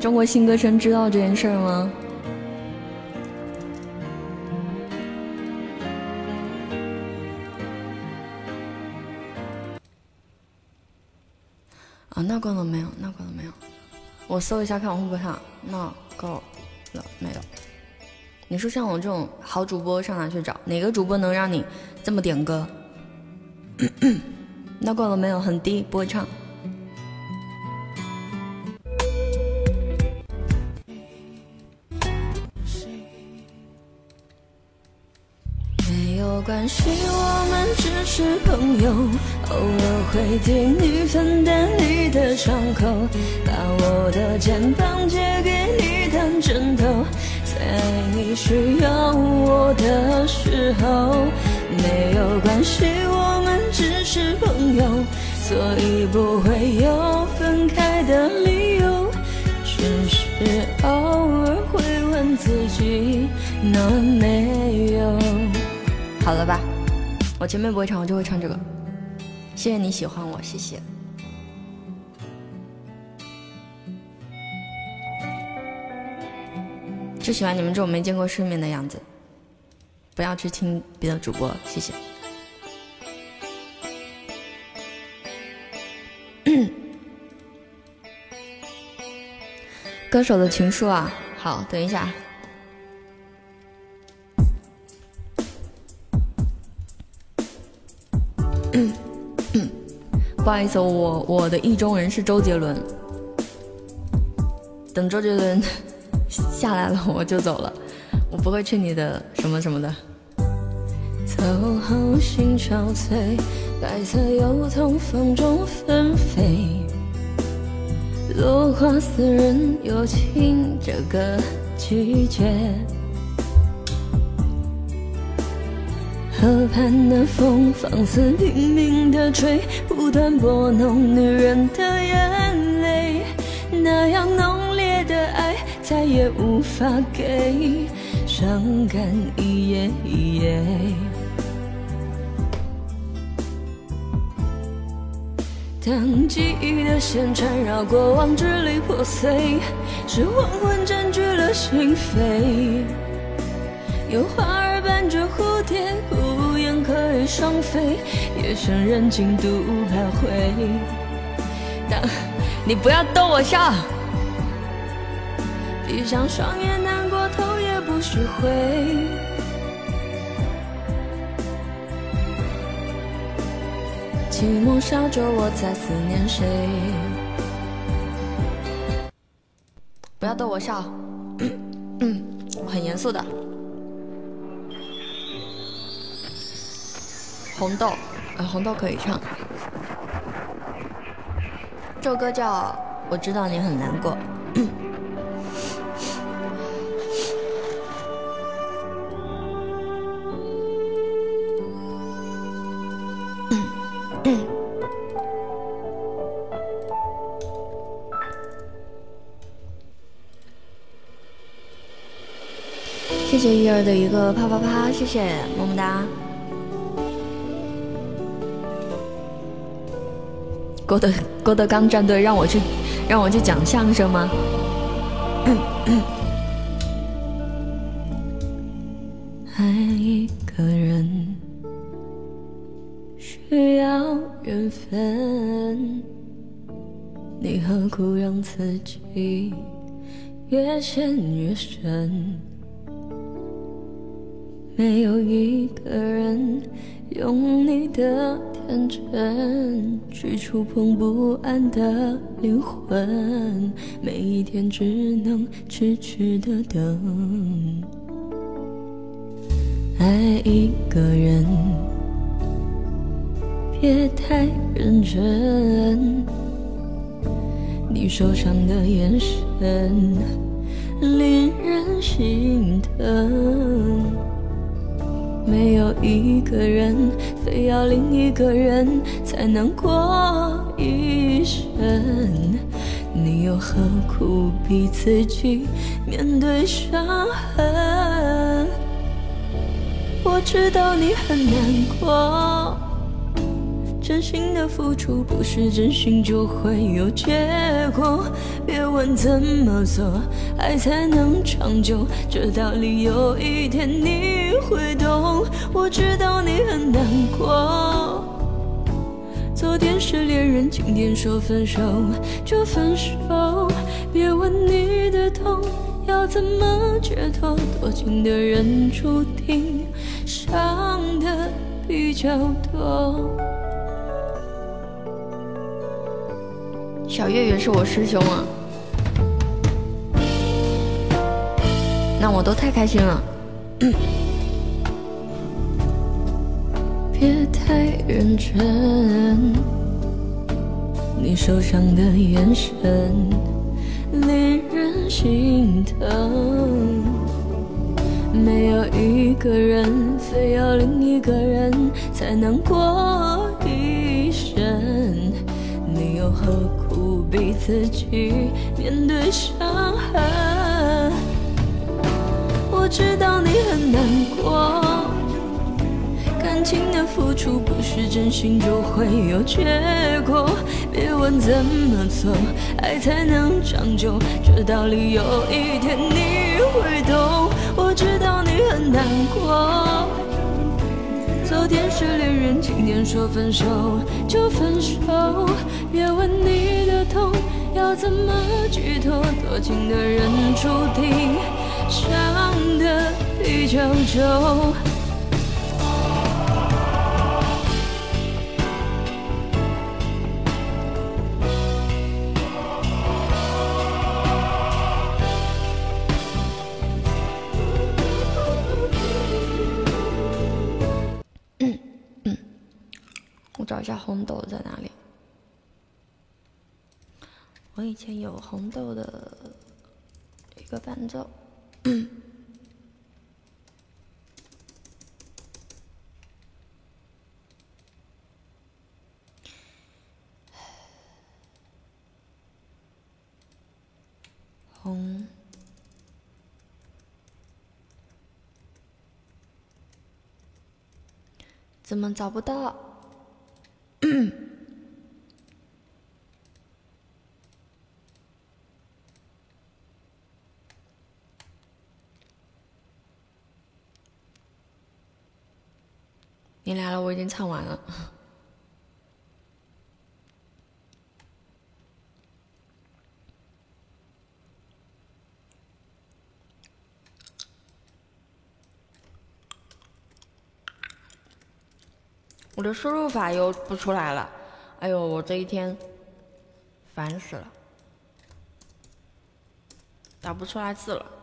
Speaker 2: 中国新歌声知道这件事吗？啊，闹够了没有？闹够了没有？我搜一下看我会不会唱。闹够了没有？你说像我这种好主播上哪去找？哪个主播能让你这么点歌？闹够了没有？很低，不会唱。有关系，我们只是朋友，偶尔会替你分担你的伤口，把我的肩膀借给你当枕头，在你需要我的时候。没有关系，我们只是朋友，所以不会有分开的理由，只是偶尔会问自己，那没有。好了吧，我前面不会唱，我就会唱这个。谢谢你喜欢我，谢谢。就喜欢你们这种没见过世面的样子，不要去听别的主播，谢谢。歌手的情书啊，好，等一下。不好意思，我我的意中人是周杰伦。等周杰伦 下来了，我就走了，我不会去你的什么什么的。走后心憔悴，白色油桐风中纷飞，落花似人有情这个季节。河畔的风放肆拼命地吹，不断拨弄女人的眼泪。那样浓烈的爱再也无法给，伤感一夜一夜。当记忆的线缠绕过往，支离破碎，是黄昏占据了心扉。有花儿伴着蝴蝶，可以双飞，夜深人静独徘徊。当你不要逗我笑，闭上双眼，难过头也不许回。寂寞烧着我在思念谁？不要逗我笑，嗯，我很严肃的。红豆，呃，红豆可以唱。这首歌叫《我知道你很难过》。谢谢一儿的一个啪啪啪，谢谢么么哒。郭德郭德纲战队让我去让我去讲相声吗？爱一个人需要缘分，你何苦让自己越陷越深？没有一个人用你的天真去触碰不安的灵魂，每一天只能痴痴的等。爱一个人，别太认真，你受伤的眼神令人心疼。没有一个人非要另一个人才能过一生。你又何苦逼自己面对伤痕？我知道你很难过。真心的付出不是真心就会有结果，别问怎么做爱才能长久，这道理有一天你会懂。我知道你很难过，昨天是恋人，今天说分手就分手，别问你的痛要怎么解脱，多情的人注定伤的比较多。小月月是我师兄啊，那我都太开心了。别太认真，你受伤的眼神令人心疼。没有一个人非要另一个人才能过一生，你又何苦？逼自己面对伤痕，我知道你很难过。感情的付出不是真心就会有结果，别问怎么做爱才能长久，这道理有一天你会懂。我知道你很难过。昨天是恋人，今天说分手就分手，别问你的。痛要怎么寄托？多情的人注定伤得比较久。红豆在哪里。我以前有红豆的一个伴奏，红，怎么找不到？你来了，我已经唱完了。我的输入法又不出来了，哎呦，我这一天烦死了，打不出来字了。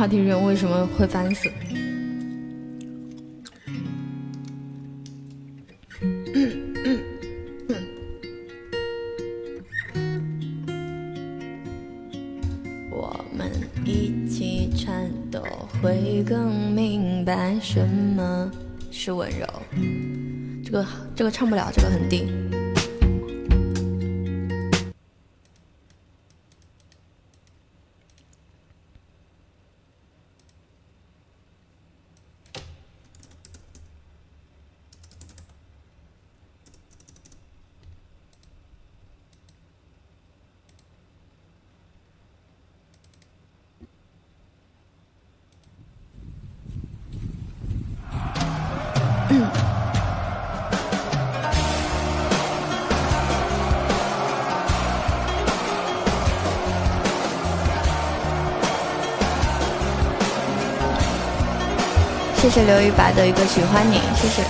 Speaker 2: 话题人为什么会烦死？我们一起颤抖，会更明白什么是温柔。这个这个唱不了，这个很低。谢刘一白的一个喜欢你，谢谢。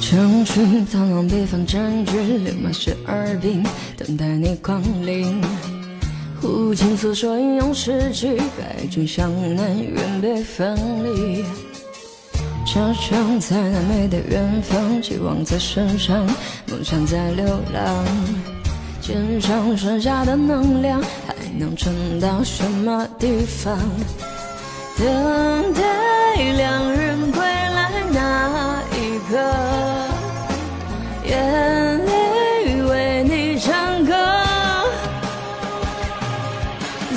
Speaker 2: 长裙苍狼北方占据，六马十二兵，等待你光临。胡琴诉说英勇事迹，白军向南，远北分离。家乡在那美的远方，期望在身上，梦想在流浪。肩上剩下的能量，还能撑到什么地方？等待两人归来那一刻。眼泪为你唱歌，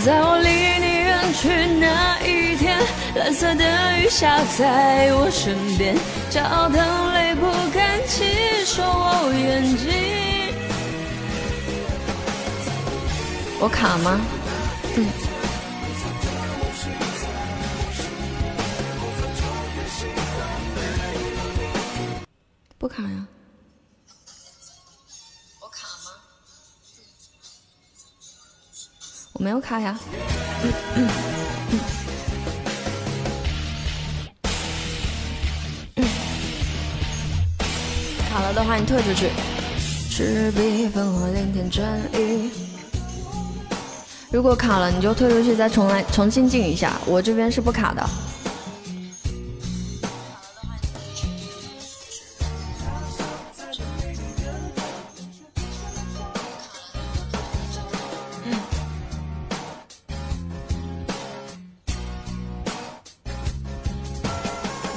Speaker 2: 在我离你远去那，色的雨下在我身边，骄傲的泪不敢亲说我眼睛。我卡吗？嗯，不卡呀。我卡吗我没有卡呀，卡了的话你退出去。赤壁烽火连天战役，如果卡了你就退出去，再重来重新进一下。我这边是不卡的。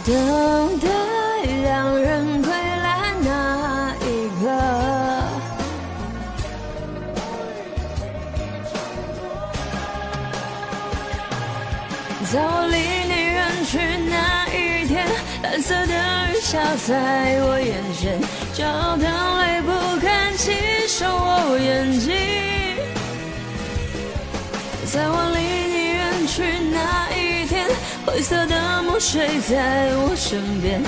Speaker 2: 等待笑在我眼前，骄傲的泪不敢亲手我眼睛，在我离你远去那一天。灰色的梦睡在我身边。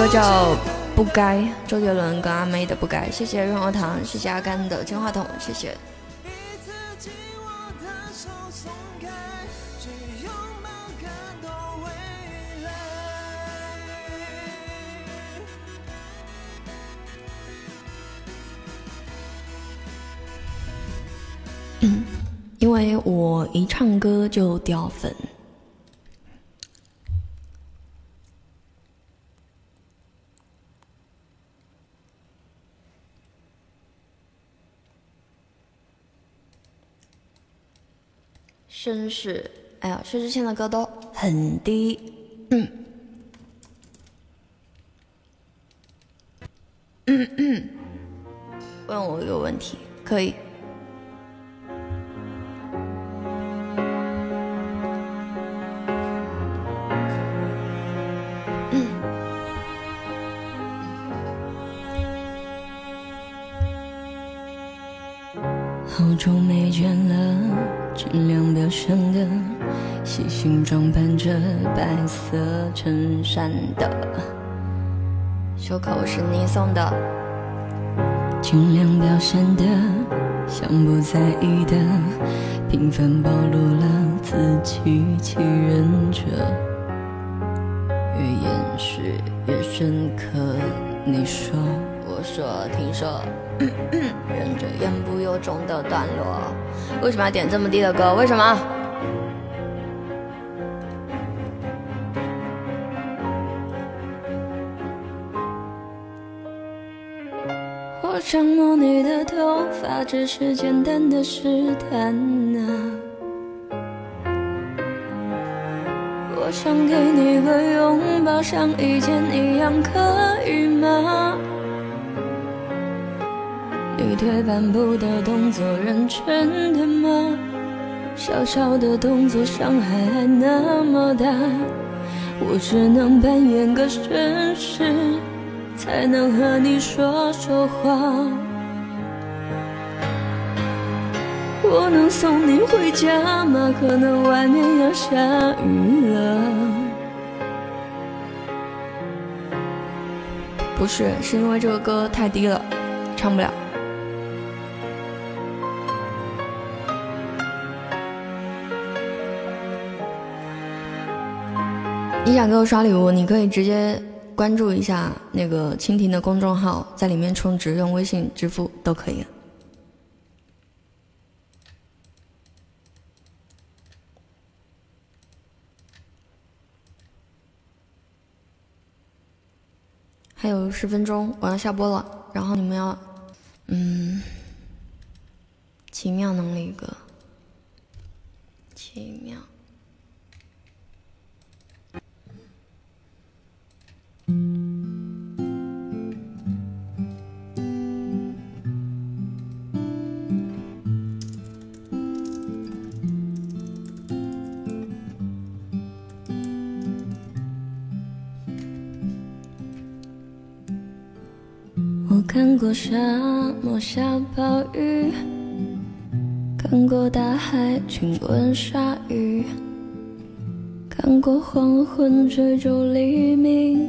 Speaker 2: 歌叫《不该》，周杰伦跟阿妹的《不该》。谢谢润喉糖，谢谢阿甘的金话筒，谢谢。因为我一唱歌就掉粉。绅士，哎呀，薛之谦的歌都很低。嗯，问我一个问题，可以。好久没见了，尽量表现的细心装扮着白色衬衫的，袖口是你送的，尽量表现的像不在意的，平凡暴露了自欺欺人者，越掩饰越深刻。你说。我说，听说，忍着言不由衷的段落，为什么要点这么低的歌？为什么？我想摸你的头发，只是简单的试探啊。我想给你个拥抱，像以前一样，可以吗？你退半步的动作认真的吗？小小的动作伤害还那么大，我只能扮演个绅士，才能和你说说话。我能送你回家吗？可能外面要下雨了。不是，是因为这个歌太低了，唱不了。你想给我刷礼物，你可以直接关注一下那个蜻蜓的公众号，在里面充值，用微信支付都可以。还有十分钟，我要下播了，然后你们要，嗯，奇妙能力歌，奇妙。我看过沙漠下暴雨，看过大海亲吻鲨鱼。看过黄昏追逐黎明，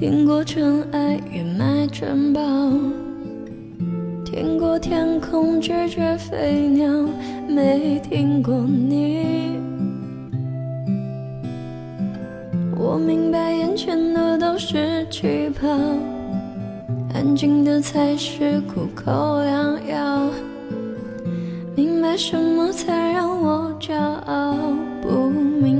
Speaker 2: 听过尘埃掩埋城堡，听过天空拒绝飞鸟，没听过你。我明白眼前的都是气泡，安静的才是苦口良药。明白什么才让我骄傲，不明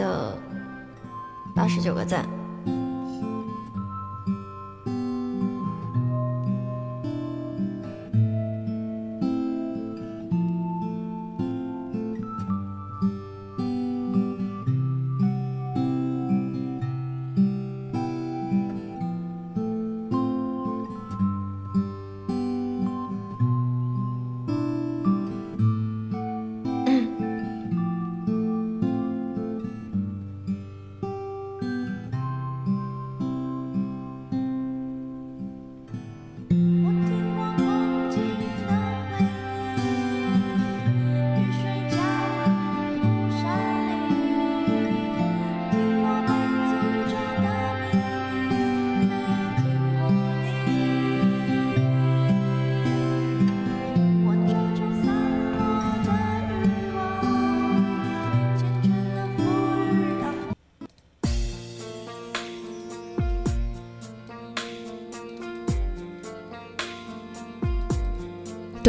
Speaker 2: 的八十九个赞。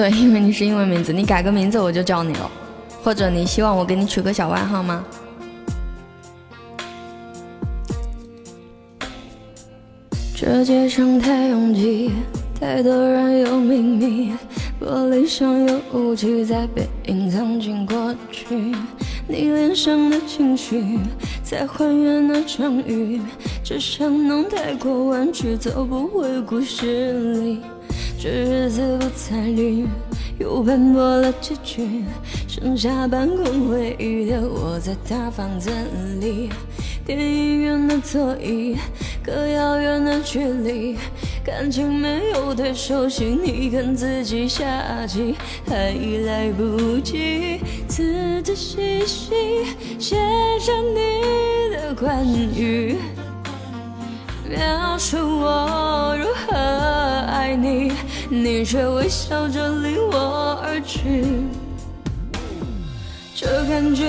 Speaker 2: 对，因为你是英文名字，你改个名字我就叫你了，或者你希望我给你取个小外号吗？这街上太拥挤，太多人有秘密，玻璃上有雾气在被隐藏进过去。你脸上的情绪在还原那场雨，只想能太过弯曲，走不回故事里。这日子不再绿，又斑驳了几句，剩下半空回忆的我在大房子里，电影院的座椅，隔遥远的距离，感情没有太熟悉，你跟自己下棋还来不及，仔仔细细写下你的关于。描述我如何爱你，你却微笑着离我而去。这感觉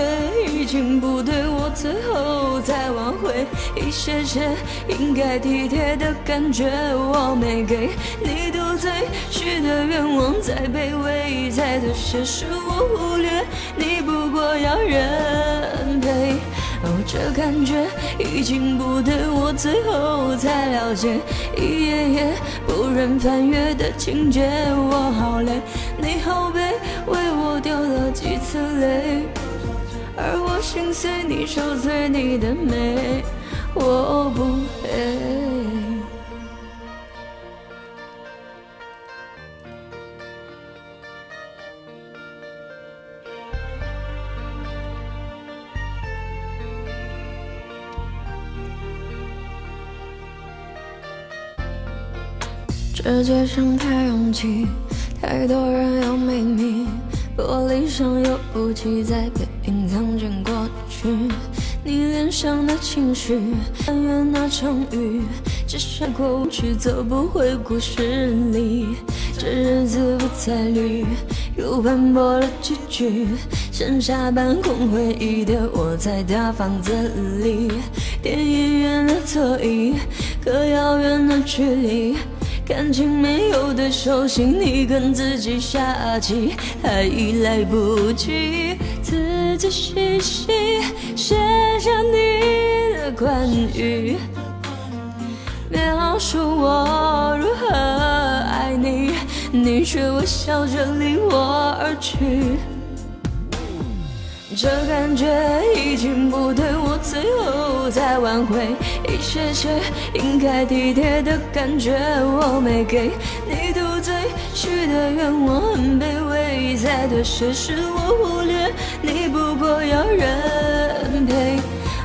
Speaker 2: 已经不对，我最后再挽回一些些应该体贴的感觉，我没给你赌醉许的愿望，再卑微再妥协，是我忽略，你不过要人陪。哦，这感觉已经不对，我最后才了解，一页页不忍翻阅的情节，我好累，你好悲，为我掉了几次泪，而我心碎，你受罪，你的美，我不配。这街上太拥挤，太多人有秘密，玻璃上有雾气在被隐藏进过去。你脸上的情绪，还原那场雨，只剩过去，走不回故事里。这日子不再绿，又斑驳了几句，剩下半空回忆的我在大房子里，电影院的座椅，隔遥远的距离。感情没有对手戏，你跟自己下棋还来不及，仔仔细细写下你的关于，描述我如何爱你，你却微笑着离我而去。这感觉已经不对，我最后再挽回一些些应该体贴的感觉，我没给你嘟嘴许的愿望很卑微，再多些是我忽略，你不过要人陪。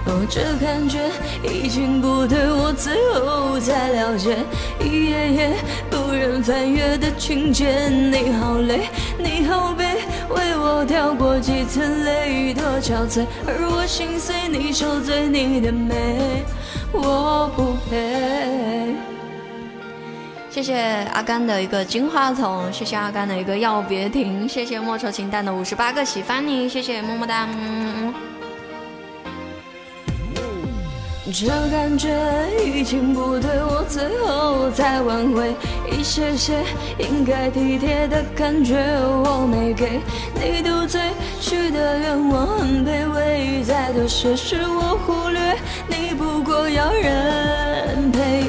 Speaker 2: 哦，这感觉已经不对，我最后才了解，一页页不忍翻阅的情节，你好累，你好悲。为我掉过几次泪，多憔悴，而我心碎，你受罪，你的美我不配。谢谢阿甘的一个金话筒，谢谢阿甘的一个要别停，谢谢莫愁情淡的五十八个喜欢你，谢谢么么哒。
Speaker 3: 这感觉已经不对，我最后才挽回一些些应该体贴的感觉，我没给你赌醉许的愿望很卑微，再多些事我忽略，你不过要人陪。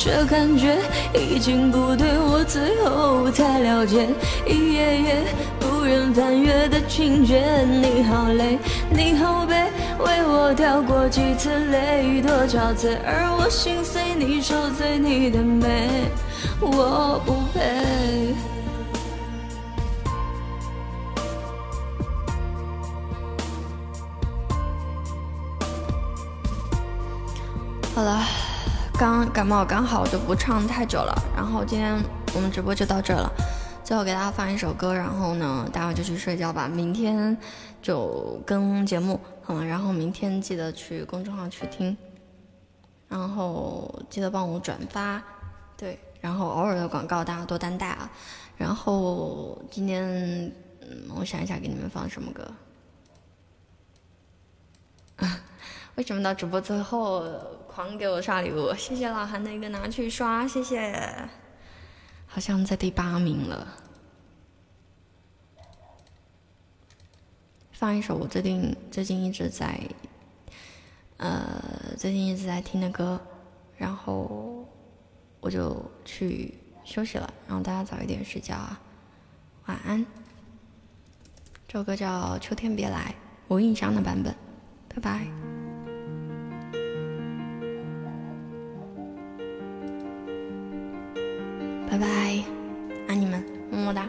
Speaker 3: 这感觉已经不对，我最后才了解一页页不忍翻阅的情节，你好累，你好悲。为我掉过几次泪，多憔悴，而我心碎，你受罪，你的美我不配。好了，刚感冒刚好，就不唱太久了。然后今天我们直播就到这了，最后给大家放一首歌，然后呢，待会就去睡觉吧。明天就更节目。嗯，然后明天记得去公众号去听，然后记得帮我转发，对，然后偶尔的广告大家多担待啊。然后今天，嗯，我想一下给你们放什么歌。为什么到直播最后狂给我刷礼物？谢谢老韩的一个拿去刷，谢谢。好像在第八名了。放一首我最近最近一直在，呃，最近一直在听的歌，然后我就去休息了，然后大家早一点睡觉啊，晚安。这首歌叫《秋天别来》，无印象的版本，拜拜，拜拜，爱你们，么么哒。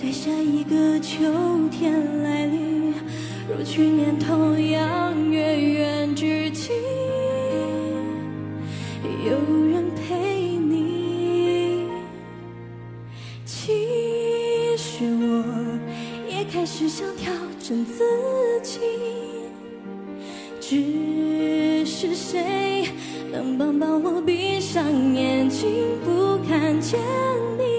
Speaker 3: 在下一个秋天来临，如去年同样月圆之际，有人陪你。其实我也开始想调整自己，只是谁能帮帮我闭上眼睛，不看见你。